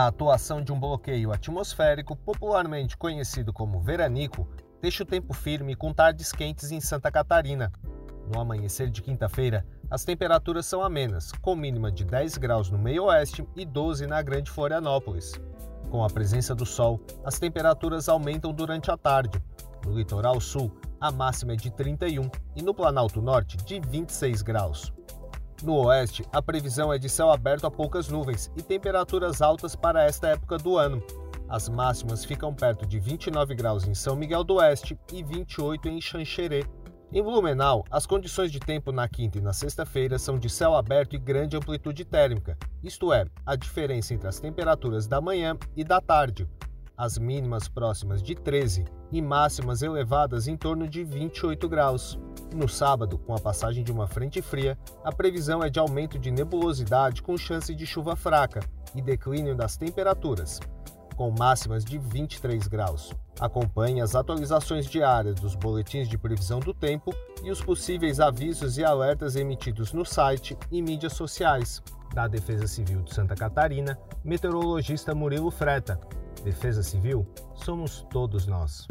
A atuação de um bloqueio atmosférico, popularmente conhecido como veranico, deixa o tempo firme com tardes quentes em Santa Catarina. No amanhecer de quinta-feira, as temperaturas são amenas, com mínima de 10 graus no meio-oeste e 12 na Grande Florianópolis. Com a presença do sol, as temperaturas aumentam durante a tarde. No litoral sul, a máxima é de 31 e no Planalto Norte, de 26 graus. No oeste, a previsão é de céu aberto a poucas nuvens e temperaturas altas para esta época do ano. As máximas ficam perto de 29 graus em São Miguel do Oeste e 28 em Xanxerê. Em Blumenau, as condições de tempo na quinta e na sexta-feira são de céu aberto e grande amplitude térmica, isto é, a diferença entre as temperaturas da manhã e da tarde. As mínimas próximas de 13 e máximas elevadas em torno de 28 graus. No sábado, com a passagem de uma frente fria, a previsão é de aumento de nebulosidade com chance de chuva fraca e declínio das temperaturas com máximas de 23 graus. Acompanhe as atualizações diárias dos boletins de previsão do tempo e os possíveis avisos e alertas emitidos no site e mídias sociais. Da Defesa Civil de Santa Catarina, meteorologista Murilo Freta. Defesa Civil, somos todos nós.